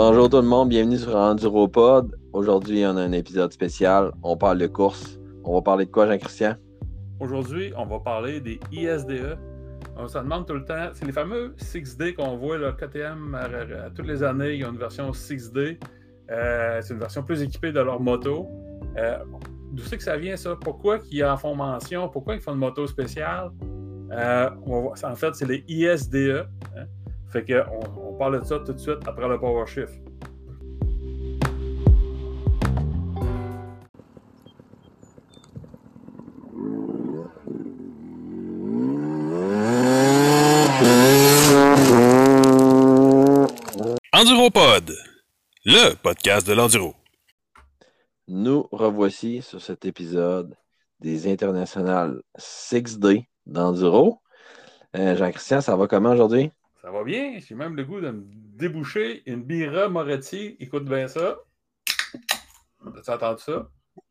Bonjour tout le monde, bienvenue sur EnduroPod. Aujourd'hui, on a un épisode spécial. On parle de course. On va parler de quoi, Jean-Christian? Aujourd'hui, on va parler des ISDE. On se demande tout le temps, c'est les fameux 6D qu'on voit, le KTM, à, toutes les années, il y a une version 6D. Euh, c'est une version plus équipée de leur moto. Euh, D'où c'est que ça vient, ça? Pourquoi ils en font mention? Pourquoi ils font une moto spéciale? Euh, en fait, c'est les ISDE. Hein? Fait qu'on on parle de ça tout de suite après le Power Shift. EnduroPod, le podcast de l'enduro. Nous revoici sur cet épisode des internationales 6D d'enduro. Euh, Jean-Christian, ça va comment aujourd'hui? Ça va bien? J'ai même le goût de me déboucher une Bira Moretti. Écoute bien ça. As-tu entendu ça?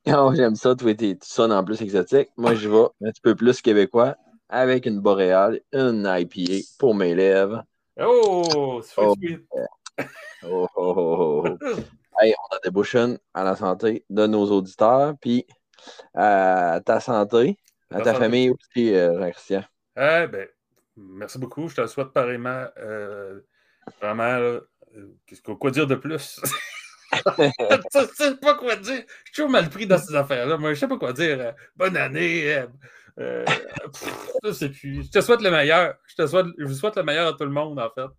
Oh, j'aime ça. Toi, tu sonnes en plus exotique. Moi, je vais un petit peu plus québécois avec une boréale, une IPA pour mes lèvres. Oh! Oh, oh, oh, oh, oh. Hey, on a des bouchons à la santé de nos auditeurs, puis à ta santé, à ta, famille aussi, euh, Jean-Christian. Eh ben, Merci beaucoup. Je te le souhaite pareillement. Euh, vraiment, euh, qu'est-ce quoi dire de plus? je sais pas quoi dire. Je suis toujours mal pris dans ces affaires-là. Moi, je sais pas quoi dire. Euh, bonne année. Euh, je sais plus. Je te souhaite le meilleur. Je te souhaite, je vous souhaite le meilleur à tout le monde, en fait.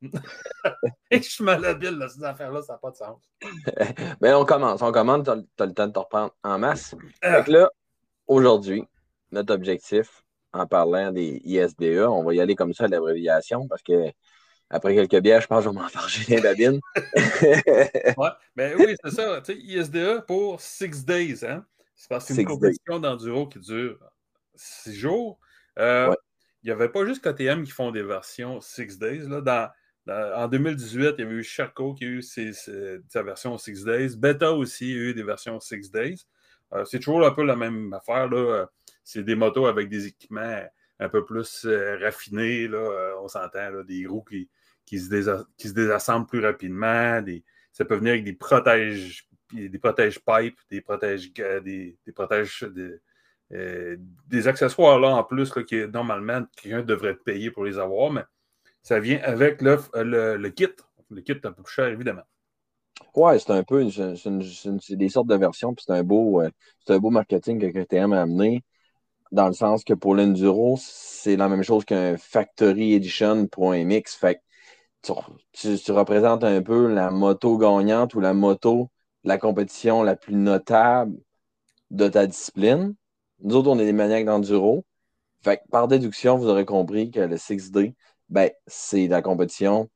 Et je suis malhabile dans ces affaires-là, ça n'a pas de sens. Mais on commence. On commence. Tu as, le temps de te reprendre en masse. Donc là, aujourd'hui, notre objectif, en parlant des ISDE. On va y aller comme ça à l'abréviation parce que après quelques bières, je pense que je vais m'enfarger les babines. ouais, ben oui, c'est ça. Tu sais, ISDE pour six days. Hein? C'est parce que c'est une compétition d'enduro qui dure six jours. Euh, il n'y avait pas juste KTM qui font des versions six days. Là. en 2018, il y avait eu Charco qui a eu sa version six days. Beta aussi a eu des versions six days. Euh, c'est toujours un peu la même affaire. Là c'est des motos avec des équipements un peu plus euh, raffinés, là, euh, on s'entend, des roues qui, qui, se désassemblent plus rapidement. ça peut venir avec des protèges, des protèges pipes, des protèges, des, des protèges euh, des accessoires là en plus là, que normalement quelqu'un devrait payer pour les avoir, mais ça vient avec le, le, kit. Le kit est un peu plus cher, évidemment. Ouais, c'est un peu c'est des sortes de versions, puis c'est un beau c'est un beau marketing que KTM a amené dans le sens que pour l'enduro, c'est la même chose qu'un Factory Edition pour un mix. Fait tu, tu, représentes un peu la moto gagnante ou la moto la compétition la plus notable de ta discipline. Nous autres, on est des maniaques d'enduro. Fait par déduction, vous aurez compris que le 6D, ben, c'est la compétition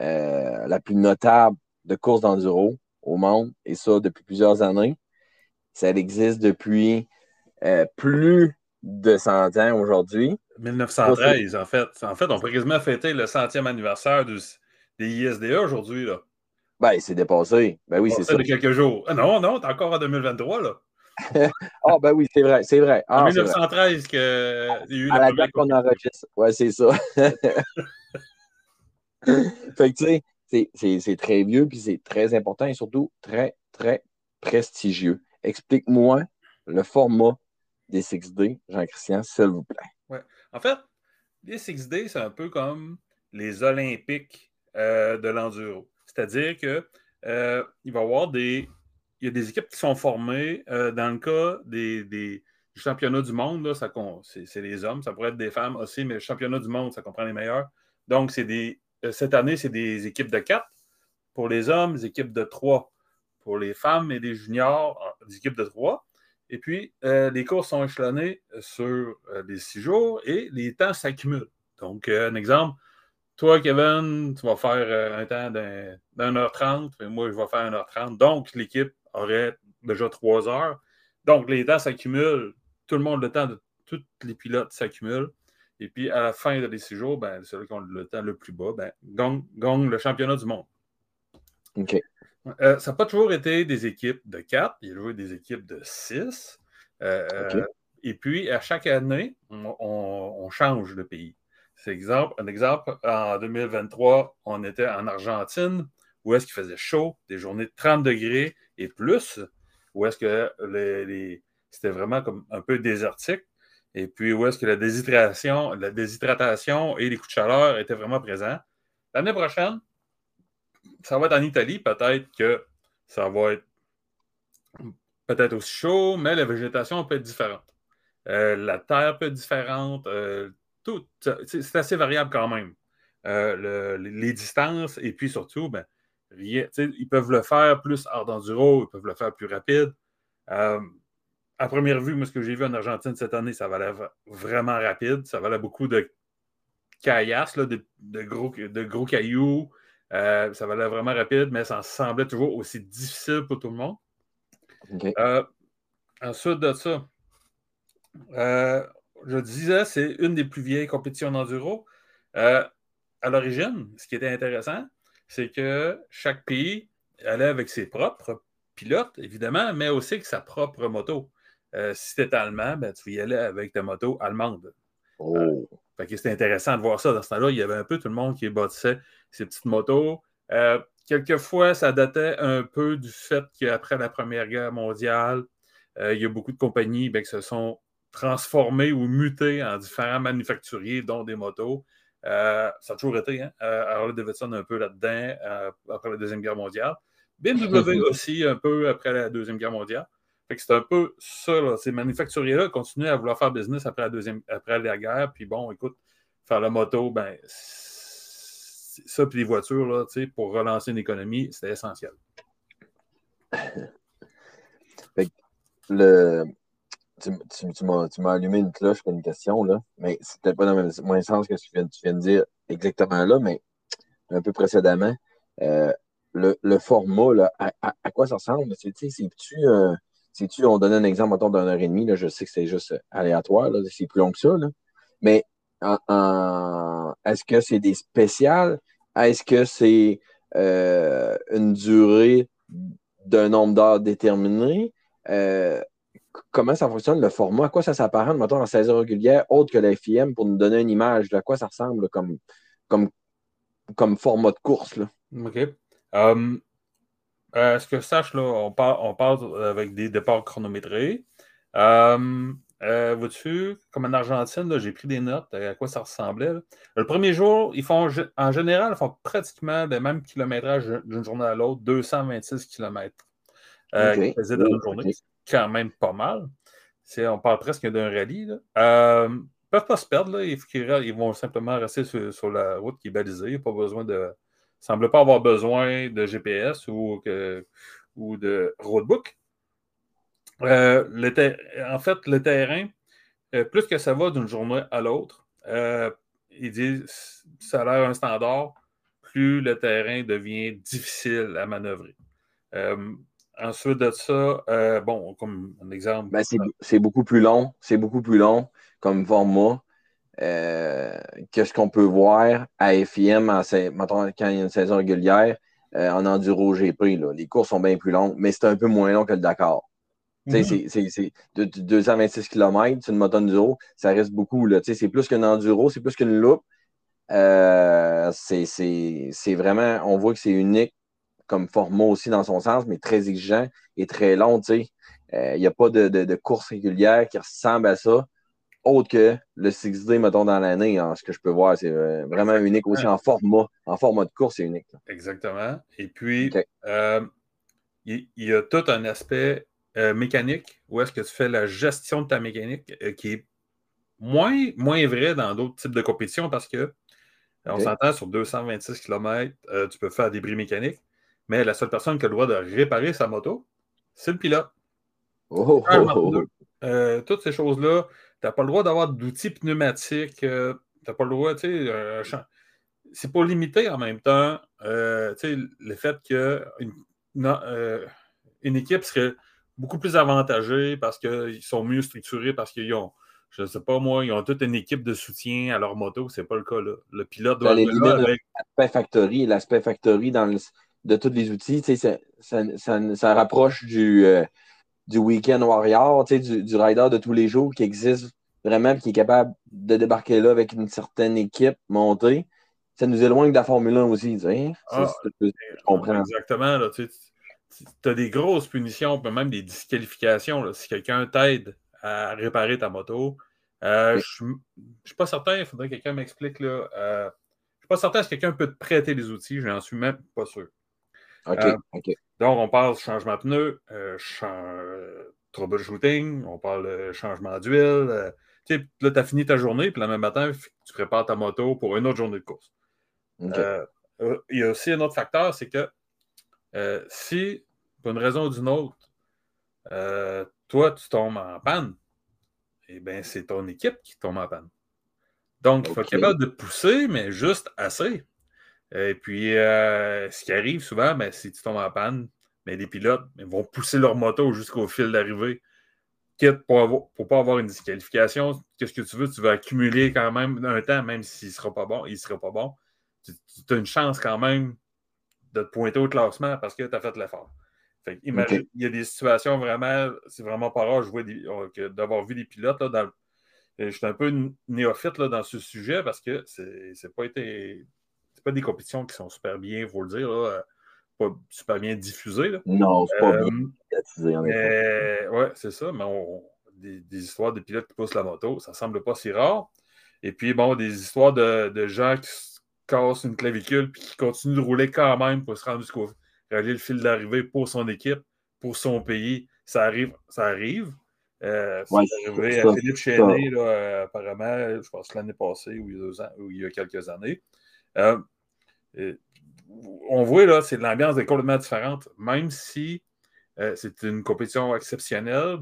euh, la plus notable de course d'enduro au monde, et ça depuis plusieurs années. Ça existe depuis euh, plus de 100 ans aujourd'hui. 1913, en fait. En fait, on pourrait quasiment fêter le centième anniversaire des ISDA aujourd'hui. là. Ben, c'est dépassé. Ben oui, c'est ça. de quelques jours. Ah non, non, t'es encore en 2023, là. Ah, ben oui, c'est vrai, c'est vrai. en 1913 qu'il y a eu À la date qu'on enregistre. Ouais, c'est ça. fait que, tu sais, c'est très vieux, puis c'est très important et surtout très, très prestigieux. Explique-moi le format des 6D, Jean-Christian, s'il vous plaît. Ouais. En fait, les 6D, c'est un peu comme les Olympiques euh, de l'enduro. C'est-à-dire que euh, il va y avoir des. Il y a des équipes qui sont formées. Euh, dans le cas des, des championnats du monde, c'est les hommes, ça pourrait être des femmes aussi, mais le championnat du monde, ça comprend les meilleurs. Donc, c'est des. Cette année, c'est des équipes de 4 pour les hommes, des équipes de 3 pour les femmes et les juniors, des équipes de 3. Et puis, euh, les courses sont échelonnées sur euh, les six jours et les temps s'accumulent. Donc, euh, un exemple, toi, Kevin, tu vas faire un temps d'un heure trente, et moi, je vais faire 1h30. Donc, l'équipe aurait déjà trois heures. Donc, les temps s'accumulent. Tout le monde, le temps de tous les pilotes s'accumulent. Et puis, à la fin des six jours, ben, celui qui a le temps le plus bas, ben, gagne le championnat du monde. OK. Euh, ça n'a pas toujours été des équipes de 4, il y a eu des équipes de 6. Euh, euh, et puis, à chaque année, on, change de pays. C'est exemple, un exemple, en 2023, on était en Argentine, où est-ce qu'il faisait chaud, des journées de 30 degrés et plus, où est-ce que les, c'était vraiment comme un peu désertique, et puis où est-ce que la déshydratation, la déshydratation et les coups de chaleur étaient vraiment présents. L'année prochaine, ça va être en Italie, peut-être que ça va être peut-être aussi chaud, mais la végétation peut être différente. Euh, la terre peut être différente. Euh, c'est assez variable quand même. Euh, les distances et puis surtout, ben, ils peuvent le faire plus hors d'enduro, ils peuvent le faire plus rapide. à première vue, moi, ce que j'ai vu en Argentine cette année, ça valait vraiment rapide. Ça valait beaucoup de caillasses, de, gros, de gros cailloux. Ça valait vraiment rapide, mais ça semblait toujours aussi difficile pour tout le monde. ensuite de ça, euh, je disais, c'est une des plus vieilles compétitions d'enduro. Euh, à l'origine, ce qui était intéressant, c'est que chaque pays allait avec ses propres pilotes, évidemment, mais aussi avec sa propre moto. Euh, si c'était allemand, ben, tu y aller avec ta moto allemande. Oh. C'était intéressant de voir ça. Dans ce temps-là, il y avait un peu tout le monde qui bâtissait ses petites motos. quelquefois, ça datait un peu du fait qu'après la Première Guerre mondiale, il y a beaucoup de compagnies ben, qui se sont transformé ou muté en différents manufacturiers, dont des motos. Euh, ça a toujours été, hein? Euh, Harley Davidson un peu là-dedans euh, après la Deuxième Guerre mondiale. BMW aussi un peu après la Deuxième Guerre mondiale. C'est un peu ça, ces manufacturiers-là continuent à vouloir faire business après la, deuxième, après la guerre. Puis bon, écoute, faire la moto, ben, ça, puis les voitures, là, pour relancer une économie, c'était essentiel. le, tu, m'as allumé une cloche pour une question, là, mais c'était pas dans le même, sens que tu viens, tu viens, de dire exactement là, mais un peu précédemment. Euh, le, format, là, à, quoi ça ressemble? C'est-tu, euh, tu on donnait un exemple d'une heure et demie, là, je sais que c'est juste aléatoire, c'est plus long que ça, là, mais est-ce que c'est des spéciales? Est-ce que c'est euh, une durée d'un nombre d'heures déterminé? comment ça fonctionne, le format, à quoi ça s'apparente, mettons, en 16 heures régulières, autre que la FIM, pour nous donner une image de à quoi ça ressemble comme, comme, comme format de course. Là? OK. Um, euh, ce que je sache, là, on, part, on part avec des départs chronométrés. Euh, Vois-tu, comme en Argentine, j'ai pris des notes à quoi ça ressemblait. Le premier jour, ils font en général, ils font pratiquement le même kilométrage d'une journée à l'autre, 226 km. Euh, okay. dans une journée quand même pas mal. On parle presque d'un rallye. Euh, ils ne peuvent pas se perdre. Là. Ils, vont simplement rester sur, la route qui est balisée. Il pas besoin de. Semble pas avoir besoin de GPS ou, ou de roadbook. Euh, en fait, le terrain, euh, plus que ça va d'une journée à l'autre, ils disent ça a l'air un standard, plus le terrain devient difficile à manœuvrer. Ensuite de ça, euh, bon, comme un exemple. Ben, c'est beaucoup plus long. C'est beaucoup plus long comme format euh, que ce qu'on peut voir à FIM en, quand il y a une saison régulière euh, en enduro GP. Là. Les courses sont bien plus longues, mais c'est un peu moins long que le Dakar. Mm-hmm. C'est 226 km, c'est une moto enduro, ça reste beaucoup. C'est plus qu'un enduro, c'est plus qu'une loupe. c'est vraiment, on voit que c'est unique comme format aussi dans son sens, mais très exigeant et très long. Il n'y euh, a pas de, de, course régulière qui ressemble à ça, autre que le 6D, mettons, dans l'année, hein, ce que je peux voir. C'est euh, vraiment unique aussi en format. En format de course, c'est unique. Exactement. Et puis, euh, il y, a tout un aspect mécanique où est-ce que tu fais la gestion de ta mécanique qui est moins, moins vrai dans d'autres types de compétitions parce que on s'entend sur 226 km, tu peux faire des bris mécaniques. Mais la seule personne qui a le droit de réparer sa moto, c'est le pilote. Oh, oh, oh, euh, toutes ces choses-là, n'as pas le droit d'avoir d'outils pneumatiques. Euh, tu n'as pas le droit, tu sais, c'est pas limité en même temps. Euh, tu sais, le fait qu'une une équipe serait beaucoup plus avantagée parce qu'ils sont mieux structurés, parce qu'ils ont, je ne sais pas moi, ils ont toute une équipe de soutien à leur moto. C'est pas le cas là. Le pilote doit être là avec... L'aspect factory, l'aspect factory dans le, de tous les outils. Ça, ça, rapproche du, euh, du week-end warrior, du, du rider de tous les jours qui existe vraiment qui est capable de débarquer là avec une certaine équipe montée. ça nous éloigne de la Formule 1 aussi. Hein? Ah, Ça, je comprends. Exactement. Là, tu as des grosses punitions, même des disqualifications. là, si quelqu'un t'aide à réparer ta moto, euh, je ne suis pas certain, il faudrait que quelqu'un m'explique. là. Euh, je ne suis pas certain si quelqu'un peut te prêter les outils, je n'en suis même pas sûr. OK, Euh, OK. Donc, on parle changement de pneus, euh, troubleshooting, on parle de changement d'huile. euh, tu sais, là, tu as fini ta journée, puis le même matin, tu prépares ta moto pour une autre journée de course. Euh, euh, il y a aussi un autre facteur, c'est que si, pour une raison ou d'une autre, toi, tu tombes en panne, eh bien, c'est ton équipe qui tombe en panne. Donc, il faut Ok. être capable de pousser, mais juste assez. Et puis, euh, ce qui arrive souvent, ben, si tu tombes en panne, ben, les pilotes ils vont pousser leur moto jusqu'au fil d'arrivée. Quitte pour ne pas avoir une disqualification, qu'est-ce que tu veux? Tu veux accumuler quand même un temps, même s'il ne sera pas bon, il sera pas bon. Tu, tu as une chance quand même de te pointer au classement parce que tu as fait l'effort. Fait imagine, il y a des situations vraiment, c'est vraiment pas rare euh, d'avoir vu des pilotes là, dans, je suis un peu néophyte là, dans ce sujet parce que c'est pas été. C'est pas des compétitions qui sont super bien, il faut le dire, là, euh, pas super bien diffusées. là. Non, c'est pas Euh, bien en effet. mais ouais, c'est ça, mais on- des, des histoires de pilotes qui poussent la moto, ça semble pas si rare. Et puis, bon, des histoires de, de gens qui se cassent une clavicule puis qui continuent de rouler quand même pour se rendre jusqu'au rallier le fil d'arrivée pour son équipe, pour son pays. Ça arrive, ça arrive. Euh, Ouais, c'est arrivé ça, à Philippe Chéné, là, euh, apparemment, je pense l'année passée ou il y a deux ans, ou il y a quelques années. Euh, euh, on voit là, c'est l'ambiance est complètement différente, même si euh, c'est une compétition exceptionnelle.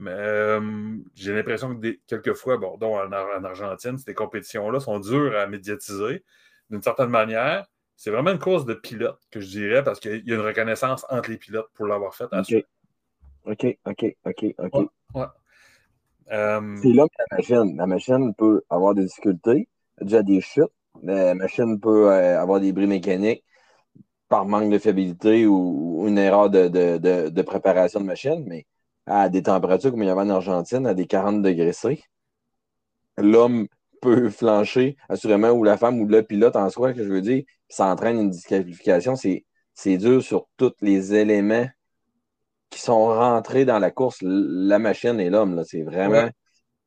Euh, j'ai l'impression que des, quelquefois, bon, dont en, en Argentine, ces compétitions-là sont dures à médiatiser d'une certaine manière. C'est vraiment une course de pilote, que je dirais, parce qu'il y a une reconnaissance entre les pilotes pour l'avoir fait. OK. OK, OK, OK, OK. Ouais. Ouais. Euh, C'est là que la machine, la machine peut avoir des difficultés, déjà des chutes. La machine peut euh, avoir des bris mécaniques par manque de fiabilité ou, ou une erreur de, de, de, de préparation de machine, mais à des températures comme il y avait en Argentine, à des 40 degrés C, l'homme peut flancher, assurément, ou la femme ou le pilote en soi, que je veux dire, ça entraîne une disqualification. C'est, dur sur tous les éléments qui sont rentrés dans la course, la machine et l'homme. C'est vraiment Ouais.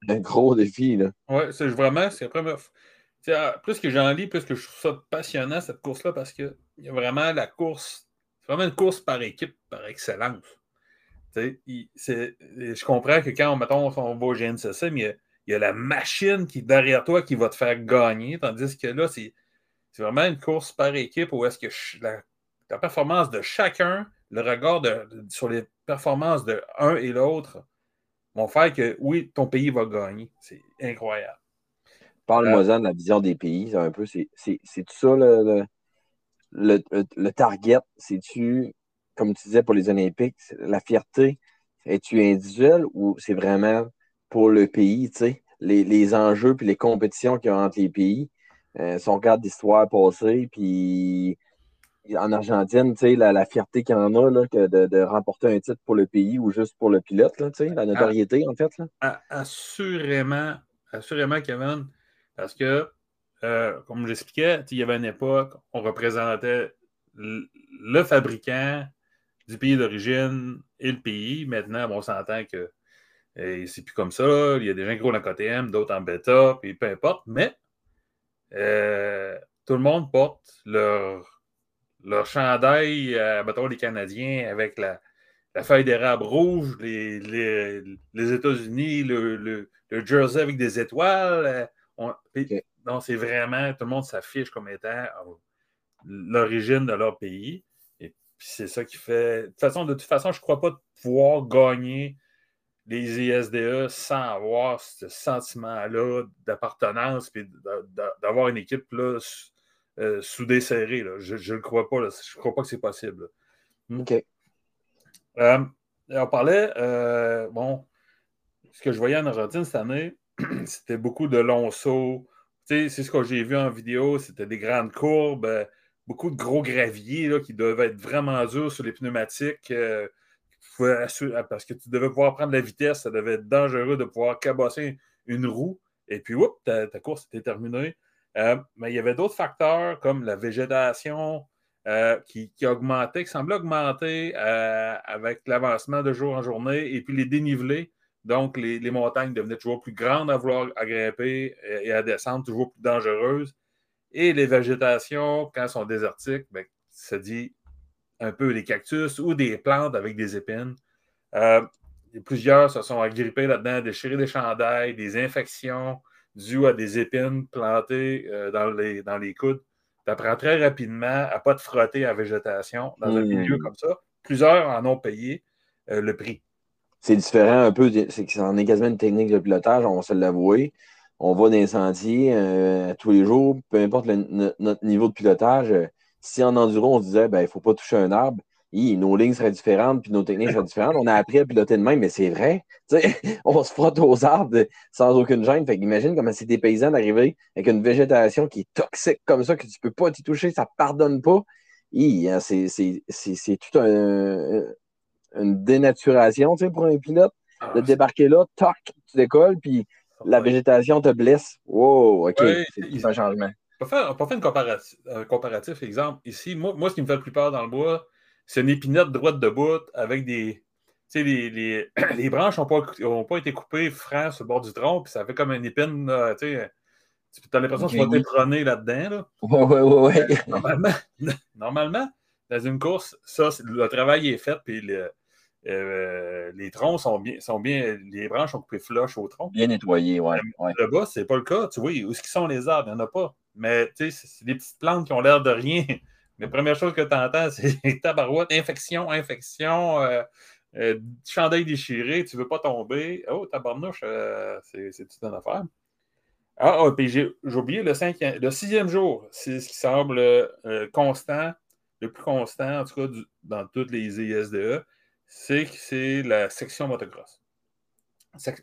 un gros défi. Oui, c'est vraiment, c'est la première fois. Ah, Plus que j'en lis, plus que je trouve ça passionnant, cette course-là, parce qu'il y a vraiment la course, c'est vraiment une course par équipe, par excellence. Je comprends que quand, on va au GNCC, il y a, la machine qui est derrière toi qui va te faire gagner, tandis que là, c'est vraiment une course par équipe où est-ce que la, performance de chacun, le regard sur les performances de un et l'autre vont faire que, oui, ton pays va gagner. C'est incroyable. Parle-moi-en de la vision des pays. C'est un peu, c'est, ça le, le, le, le- target? C'est-tu, comme tu disais pour les Olympiques, la fierté, es-tu individuel ou c'est vraiment pour le pays, tu sais? Les, les enjeux puis les compétitions qu'il y a entre les pays. Euh, si on regarde l'histoire passée, puis en Argentine, tu sais, la, la fierté qu'il y en a là, que de, de remporter un titre pour le pays ou juste pour le pilote, là, tu sais, la notoriété, en fait. Là. Assurément, assurément, Kevin, parce que, euh, comme sais, il y avait une époque, on représentait le fabricant du pays d'origine et le pays. Maintenant, on s'entend que euh, c'est plus comme ça. Il y a des gens qui roulent en KTM, d'autres en bêta, puis peu importe, mais euh, tout le monde porte leur, leur chandail, euh, les Canadiens, avec la, feuille d'érable rouge, les, les, États-Unis, le, le, le jersey avec des étoiles. On-. Non, c'est vraiment, tout le monde s'affiche comme étant euh, l'origine de leur pays. Et puis c'est ça qui fait. De toute façon, de toute façon, je ne crois pas pouvoir gagner les ISDE sans avoir ce sentiment-là d'appartenance et d'avoir une équipe là, euh, soudée serrée. là. Je ne le crois pas. là. Je ne crois pas que c'est possible. là. OK. Euh, on parlait, euh, bon, ce que je voyais en Argentine cette année, c'était beaucoup de longs sauts. C'est ce que j'ai vu en vidéo, c'était des grandes courbes, euh, beaucoup de gros graviers là, qui devaient être vraiment durs sur les pneumatiques. euh, ah, parce que tu devais pouvoir prendre la vitesse, ça devait être dangereux de pouvoir cabasser une roue. Et puis, oups, ta, course était terminée. Euh, mais il y avait d'autres facteurs comme la végétation qui, augmentait, qui semblait augmenter avec l'avancement de jour en journée et puis les dénivelés. Donc, les, les, montagnes devenaient toujours plus grandes à vouloir à grimper et à descendre, toujours plus dangereuses. Et les végétations, quand elles sont désertiques, ben, ça dit un peu des cactus ou des plantes avec des épines. Euh, plusieurs se sont agrippés là-dedans, déchirés des chandails, des infections dues à des épines plantées euh, dans, les, dans les coudes. Tu apprends très rapidement à ne pas te frotter à la végétation dans un milieu Hmm. comme ça. Plusieurs en ont payé euh, le prix. C'est différent un peu, c'est que c'en est quasiment une technique de pilotage, on va se l'avouer. On va dans les sentiers euh, tous les jours, peu importe notre niveau de pilotage. euh, si en enduro, on se disait, ben, il ne faut pas toucher un arbre, hi, nos lignes seraient différentes, puis nos techniques seraient différentes. On a appris à piloter de même, mais c'est vrai. Tu sais, on se frotte aux arbres sans aucune gêne. Fait qu'imagine comment c'est des paysans d'arriver avec une végétation qui est toxique comme ça, que tu ne peux pas t'y toucher, ça ne pardonne pas. Hein, c'est tout un, une dénaturation tu sais, pour un pilote Ah, de débarquer là, toc, tu décolles, puis la végétation te blesse. Wow, OK, Ouais, c'est un changement. On peut faire, on peut faire une comparatif, un comparatif, exemple. Ici, moi, moi, ce qui me fait le plus peur dans le bois, c'est une épinette droite de bout avec des. Tu sais, les, les, les branches n'ont pas, ont pas été coupées franc sur le bord du tronc, puis ça fait comme une épine, là, tu sais. Tu as l'impression que tu vas oui. t'éperonner là-dedans. Là. Ouais, ouais, ouais, ouais. Normalement, normalement, dans une course, ça, le travail est fait, puis le- euh, les troncs sont bien, sont bien. Les branches sont coupées flush au tronc. Bien nettoyé, ouais. ouais. Le bas, c'est pas le cas. Tu vois, où qu'ils sont les arbres? Il n'y en a pas. Mais tu sais, c'est des petites plantes qui ont l'air de rien. Mais la première chose que tu entends, c'est tabarouette, infection, infection, euh, euh, chandail déchiré, tu veux pas tomber. Oh, tabarnouche, euh, c'est toute une affaire. Ah, ah, puis j'ai oublié le, cinquième, le sixième jour, c'est ce qui semble euh, constant, le plus constant, en tout cas, du- dans toutes les ISDE, c'est que c'est la section motocross.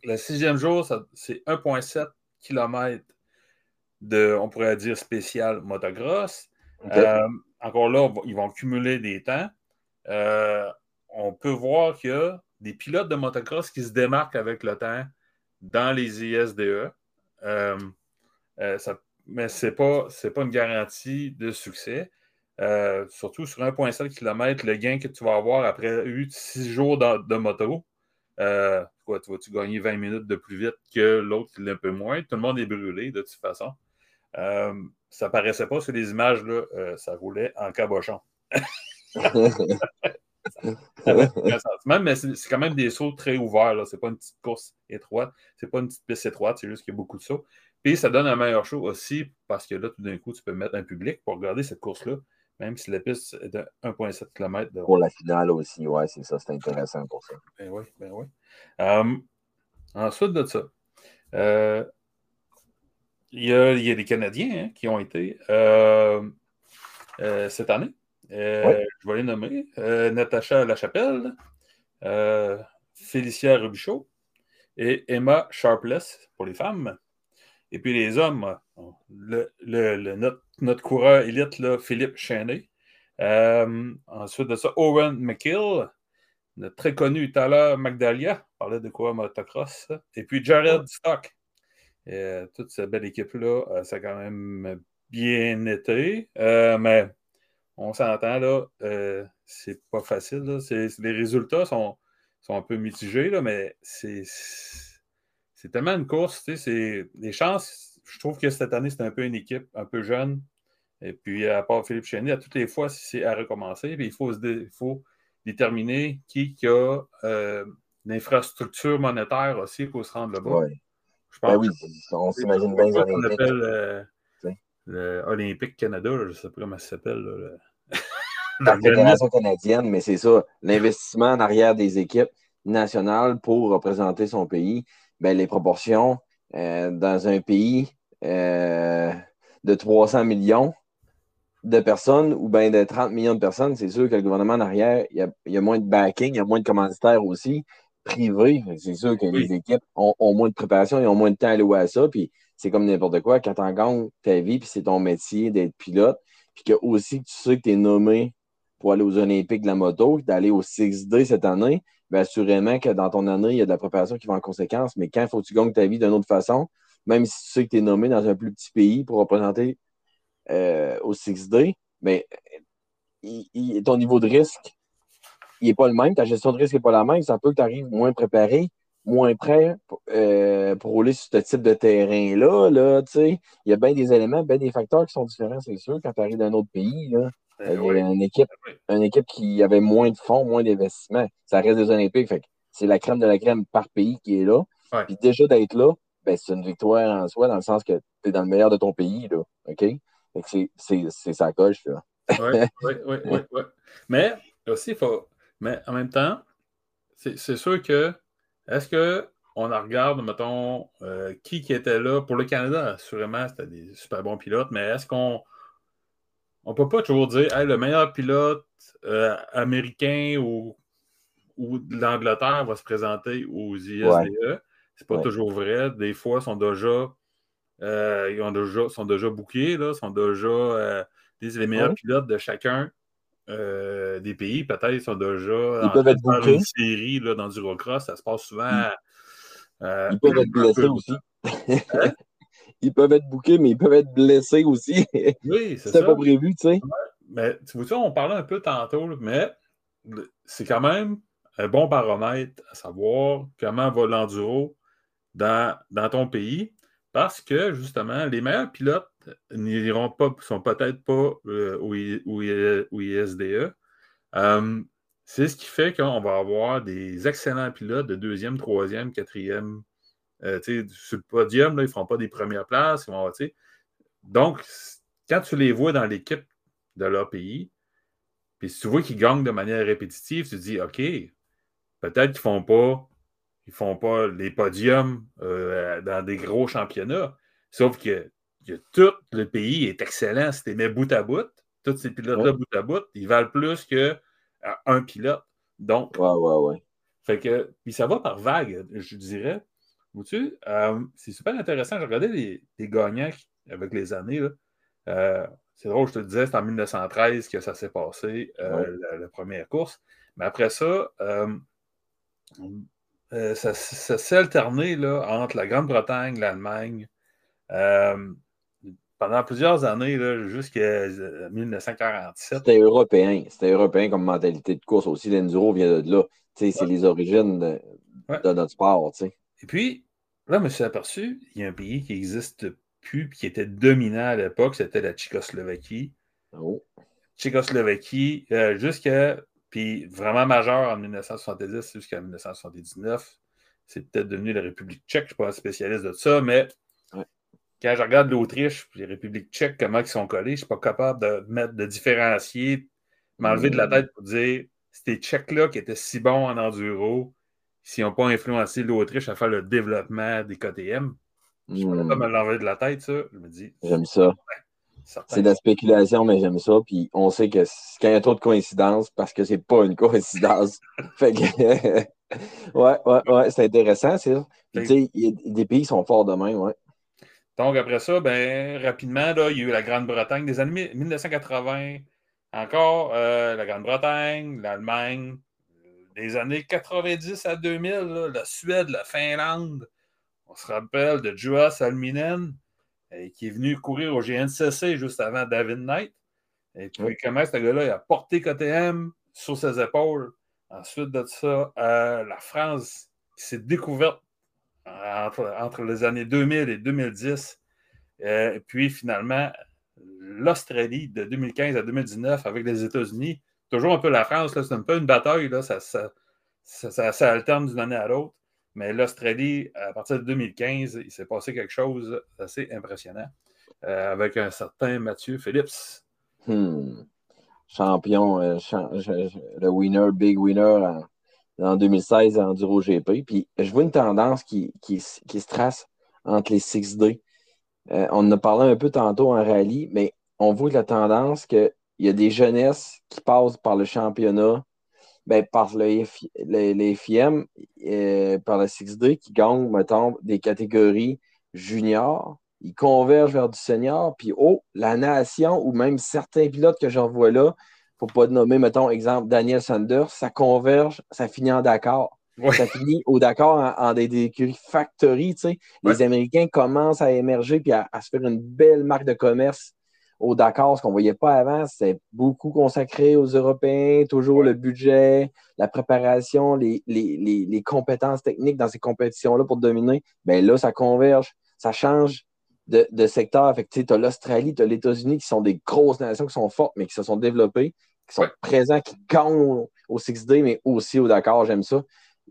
Le sixième jour, c'est 1,7 km de, on pourrait dire, spécial motocross. Euh, encore là, va- ils vont cumuler des temps. Euh, on peut voir qu'il y a des pilotes de motocross qui se démarquent avec le temps dans les ISDE. Euh, ça- mais ce n'est pas une garantie de succès. Euh, surtout sur 1,7 km, le gain que tu vas avoir après 6 jours de, moto, euh, quoi, tu vas-tu gagner 20 minutes de plus vite que l'autre qui l'a un peu moins? Tout le monde est brûlé de toute façon. Euh, ça paraissait pas sur les images, là, euh, ça roulait en cabochon. Mais c'est quand même des sauts très ouverts. là. C'est pas une petite course étroite. C'est pas une petite piste étroite. C'est juste qu'il y a beaucoup de sauts. Puis ça donne un meilleur show aussi parce que là, tout d'un coup, tu peux mettre un public pour regarder cette course-là, même si la piste est de 1,7 km de pour la finale aussi, ouais, c'est ça, c'est intéressant pour ça. Ben oui, ben oui. Euh, ensuite de ça, euh, il y, a, il y a des Canadiens hein, qui ont été euh, euh, cette année. Ouais. Je vais les nommer. Natacha Lachapelle, Félicia Rubichaud et Emma Sharpless pour les femmes. Et puis les hommes, le, le- le- notre, notre coureur élite, là, Philippe Cheney. Euh, ensuite de ça, Owen McKill, notre très connu tout à l'heure, Magdalia, parlait de quoi motocross. Et puis Jared Stock. Euh, toute cette belle équipe-là, euh, ça a quand même bien été. Euh, mais on s'entend là, euh, c'est pas facile. là. C'est- les résultats sont, sont un peu mitigés, là, mais c'est. C'est tellement une course, tu sais, c'est les chances. Je trouve que cette année, c'est un peu une équipe un peu jeune. Et puis, à part Philippe Chénier, à toutes les fois, si c'est à recommencer, puis il faut, se dé- il faut déterminer qui, qui a euh, l'infrastructure monétaire aussi pour se rendre là-bas. Ouais. Je pense Ben oui, que c'est- on s'imagine bien ce qu'on appelle euh, le Olympique Canada, là, je ne sais pas comment ça s'appelle. le- La. Fédération canadienne, mais c'est ça, l'investissement en arrière des équipes nationales pour représenter son pays, ben, les proportions euh, dans un pays euh, de 300 millions de personnes ou bien de 30 millions de personnes, c'est sûr que le gouvernement en arrière, il y a, il y a moins de backing, il y a moins de commanditaires aussi privés. C'est sûr que Oui. les équipes ont, ont moins de préparation, ils ont moins de temps à allouer à ça, puis c'est comme n'importe quoi. Quand tu gagnes ta vie, puis c'est ton métier d'être pilote, puis que aussi tu sais que tu es nommé pour aller aux Olympiques de la moto, d'aller au 6D cette année, bien assurément que dans ton année, il y a de la préparation qui va en conséquence, mais quand il faut que tu gagnes ta vie d'une autre façon, même si tu sais que tu es nommé dans un plus petit pays pour représenter euh, au 6D, mais ton niveau de risque, il n'est pas le même. Ta gestion de risque n'est pas la même. Ça peut que tu arrives moins préparé, moins prêt euh, pour rouler sur ce type de terrain-là. Là, il y a bien des éléments, bien des facteurs qui sont différents, c'est sûr, quand tu arrives d'un autre pays. Là. Il y a une équipe, une équipe qui avait moins de fonds, moins d'investissement. Ça reste des Olympiques. Fait c'est la crème de la crème par pays qui est là. Puis déjà d'être là, ben, c'est une victoire en soi, dans le sens que tu es dans le meilleur de ton pays. Là, OK? c'est sa coche. Oui, oui, oui, oui. Mais aussi, faut. Mais en même temps, c'est sûr que est-ce qu'on regarde, mettons, euh, qui qui était là pour le Canada? Assurément, c'était des super bons pilotes, mais est-ce qu'on on peut pas toujours dire le meilleur pilote euh, américain ou, ou de l'Angleterre va se présenter aux ISDE? C'est pas toujours vrai. Des fois, ils sont déjà, euh, ils ont déjà, sont déjà bookés, là, sont déjà les meilleurs pilotes de chacun euh, des pays, peut-être, sont déjà ils peuvent être dans une série là, dans du. Ça se passe souvent. Euh, ils peuvent être blessés aussi. Ils peuvent être bouqués, mais ils peuvent être blessés aussi. Oui, c'est ça. pas prévu, tu sais. Mais tu vois, on parlait un peu tantôt, mais c'est quand même un bon baromètre à savoir comment va l'enduro dans, dans ton pays. Parce que, justement, les meilleurs pilotes n'iront pas, sont peut-être pas euh, au, ISDE. Euh, c'est ce qui fait qu'on va avoir des excellents pilotes de deuxième, troisième, quatrième. Euh, sur le podium, là, ils ne feront pas des premières places. Ils vont, donc, quand tu les vois dans l'équipe de leur pays, puis si tu vois qu'ils gagnent de manière répétitive, tu te dis, OK, peut-être qu'ils ne font pas ils font pas les podiums dans des gros championnats. Sauf que tout le pays est excellent si tu mets bout à bout. Tous ces pilotes-là, bout à bout, ils valent plus qu'un un pilote. Donc, ouais, ouais, ouais. Fait que, puis ça va par vague, je dirais. Euh, c'est super intéressant. J'ai regardé les, les, gagnants avec les années. Euh, c'est drôle, je te disais, c'est en 1913 que ça s'est passé, euh, la, première course. Mais après ça, ça, s'est alterné là, entre la Grande-Bretagne, l'Allemagne, pendant plusieurs années, jusqu'à 1947. Euh, c'était européen. C'était européen comme mentalité de course aussi. L'enduro vient de là. C'est les origines de, notre sport. Et puis, là, je me suis aperçu, il y a un pays qui n'existe plus qui était dominant à l'époque, c'était la Tchécoslovaquie. Oh. Tchécoslovaquie, euh, jusqu'à. Puis vraiment majeur en 1970 jusqu'à 1979. C'est peut-être devenu la République tchèque, je ne suis pas un spécialiste de ça, mais quand je regarde l'Autriche les républiques tchèques, comment ils sont collés, je ne suis pas capable de mettre, de différencier, m'enlever de la tête pour dire ces Tchèques-là qui étaient si bons en enduro, s'ils n'ont pas influencé l'Autriche à faire le développement des KTM. Je ne peux pas me l'enlever de la tête, ça. Je me dis. J'aime ça. c'est de la spéculation, mais j'aime ça. Puis on sait que quand il y a trop de coïncidences, parce que c'est pas une coïncidence. fait que, ouais, ouais, ouais, c'est intéressant, c'est ça. Puis tu sais, des pays sont forts demain, ouais. Donc, après ça, ben, rapidement, là, il y a eu la Grande-Bretagne des années 1980, encore euh, la Grande-Bretagne, l'Allemagne, des années 90 à 2000, la Suède, la Finlande. On se rappelle de Joas Alminen, euh, qui est venu courir au GNCC juste avant David Knight. Et puis, comment ce gars-là il a porté KTM sur ses épaules. Ensuite de ça, euh, la France qui s'est découverte entre, les années 2000 et 2010. Euh, et puis finalement, l'Australie de 2015 à 2019 avec les États-Unis. Toujours un peu la France, c'est un peu une bataille, là, ça, ça, alterne d'une année à l'autre. Mais l'Australie, à partir de 2015, il s'est passé quelque chose d'assez impressionnant euh, avec un certain Mathieu Phillips. Hmm. Champion, euh, le winner, big winner en 2016 à Enduro GP. Puis je vois une tendance qui, qui, se trace entre les 6D. Euh, on en a parlé un peu tantôt en rallye, mais on voit la tendance qu'il y a des jeunesses qui passent par le championnat, ben, par le, les FIM, euh, par le 6D, qui gagnent, mettons, des catégories juniors. Ils convergent vers du senior, puis oh, la nation ou même certains pilotes que j'en vois là, faut pas nommer, mettons, exemple, Daniel Sanders, ça converge, ça finit en d'accord. Ouais. Ça finit au Dakar en, des, écuries factory. Les Américains commencent à émerger puis à, se faire une belle marque de commerce au Dakar, ce qu'on ne voyait pas avant, c'est beaucoup consacré aux Européens, toujours le budget, la préparation, les, les, compétences techniques dans ces compétitions-là pour dominer. Bien là, ça converge, ça change de, secteur. Fait tu as l'Australie, tu as les États-Unis qui sont des grosses nations qui sont fortes, mais qui se sont développées, qui sont présents, qui gagnent au 6D, mais aussi au Dakar. J'aime ça.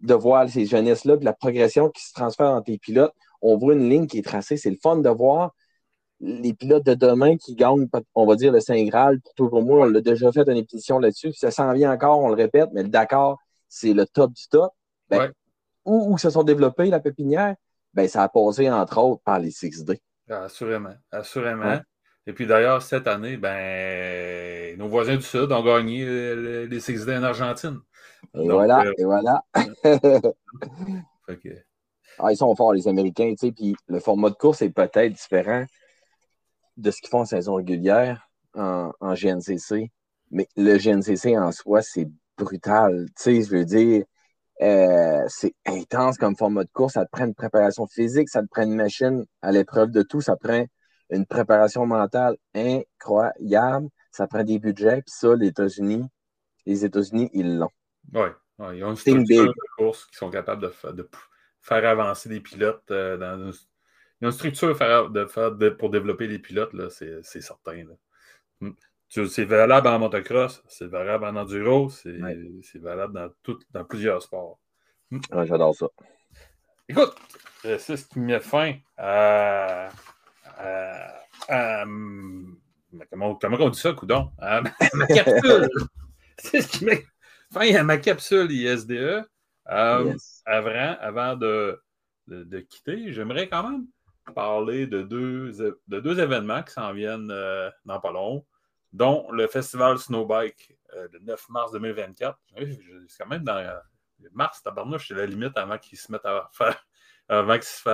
De voir ces jeunesses-là, puis la progression qui se transfère entre les pilotes. On voit une ligne qui est tracée. C'est le fun de voir les pilotes de demain qui gagnent, on va dire, le Saint Graal, pour toujours moi, on l'a déjà fait une émission là-dessus. Ça s'en vient encore, on le répète, mais le Dakar, c'est le top du top. Ben, où, se sont développés la pépinière? Ben, ça a passé, entre autres, par les 6D. Ah, assurément, assurément. Et puis d'ailleurs, cette année, ben, nos voisins du Sud ont gagné les 6D en Argentine. Et voilà, euh, et voilà. ah, ils sont forts, les Américains, tu sais, puis le format de course est peut-être différent de ce qu'ils font en saison régulière en, GNCC. Mais le GNCC en soi, c'est brutal. Tu sais, je veux dire, euh, c'est intense comme format de course. Ça te prend une préparation physique, ça te prend une machine à l'épreuve de tout, ça prend une préparation mentale incroyable, ça prend des budgets. Puis ça, les États-Unis, les États-Unis, ils l'ont. Oui, ils ont une structure de course qui sont capables de, de faire avancer des pilotes euh, dans une il y a une structure de faire pour développer les pilotes, c'est certain. Hmm. C'est valable en motocross, c'est valable en enduro, c'est valable dans, tout, dans plusieurs sports. Hmm. J'adore ça. Écoute, c'est ce qui met fin à. comment, comment, on dit ça, coudon? À ma capsule! c'est ce qui met fin à ma capsule ISDE. Euh, avant, avant de, de quitter, j'aimerais quand même parler de deux, de deux événements qui s'en viennent euh, dans pas long, dont le festival Snowbike euh, le 9 mars 2024. C'est quand même dans euh, mars, tabarnouche, c'est la limite avant qu'ils se mettent à faire avant qu'ils se,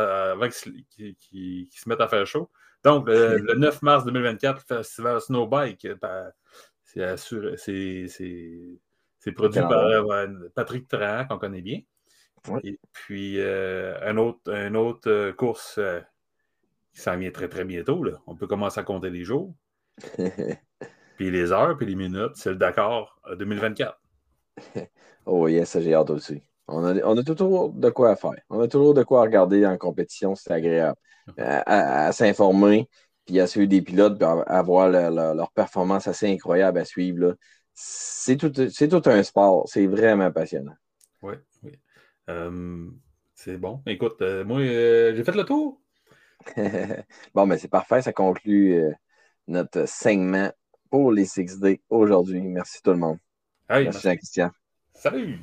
mettent à faire chaud. Donc, le, 9 mars 2024, le festival Snowbike, c'est produit par Patrick Trahan, qu'on connaît bien. Et puis, une autre, une autre course ça vient très, très bientôt. Là. On peut commencer à compter les jours. puis les heures, puis les minutes. C'est le Dakar 2024. oh yes, ça j'ai hâte aussi. On a, on a, toujours de quoi faire. On a toujours de quoi regarder en compétition, c'est agréable. À, s'informer, puis à suivre des pilotes, puis à, voir leur performance assez incroyable à suivre. C'est tout, tout, un sport. C'est vraiment passionnant. Oui, oui. Euh, c'est bon. Écoute, euh, moi, euh, j'ai fait le tour. bon, mais c'est parfait. Ça conclut euh, notre segment pour les 6D aujourd'hui. Merci tout le monde. merci, Christian. Salut!